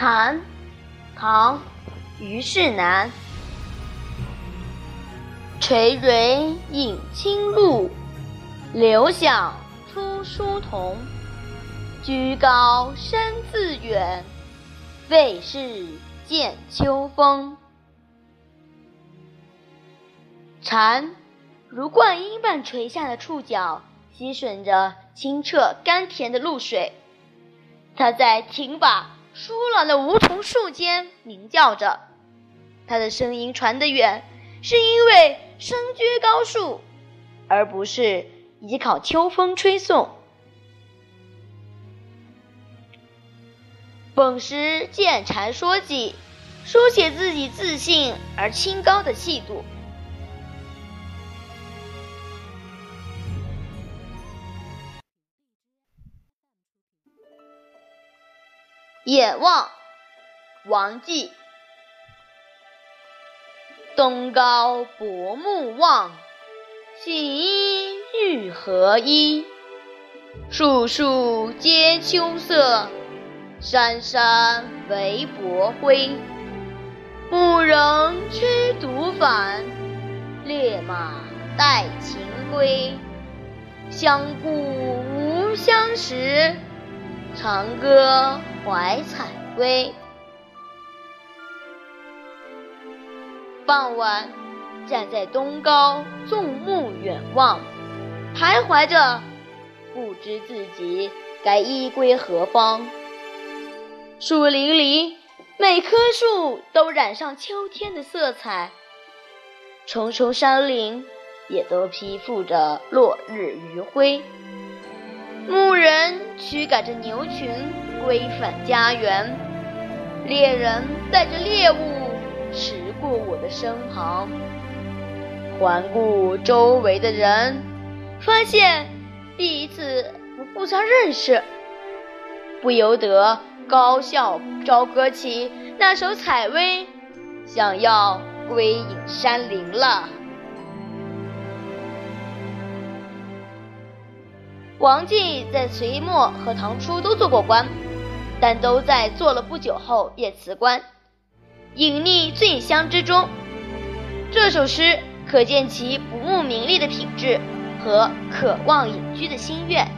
蝉，唐·虞世南。垂緌饮清露，流响出疏桐。居高声自远，未识见秋风。蝉，如灌婴般垂下的触角，吸吮着清澈甘甜的露水。它在挺拔疏朗的梧桐树间鸣叫着，它的声音传得远，是因为身居高树，而不是依靠秋风吹送。本诗见蝉说记，书写自己自信而清高的气度。眼望，王绩。东高薄暮望，信衣欲何依？树树皆秋色，山山唯薄辉。牧人驱犊返，猎马带禽归。相顾无相识，长歌。怀采薇。傍晚，站在东高，纵目远望，徘徊着，不知自己该依归何方。树林里，每棵树都染上秋天的色彩，重重山岭也都披覆着落日余晖。牧人驱赶着牛群归返家园，猎人带着猎物驰过我的身旁。环顾周围的人，发现彼此不互相认识，不由得高笑招歌起那首《采薇》，想要归隐山林了。王继在隋末和唐初都做过官，但都在做了不久后便辞官，隐匿醉乡之中。这首诗可见其不慕名利的品质和渴望隐居的心愿。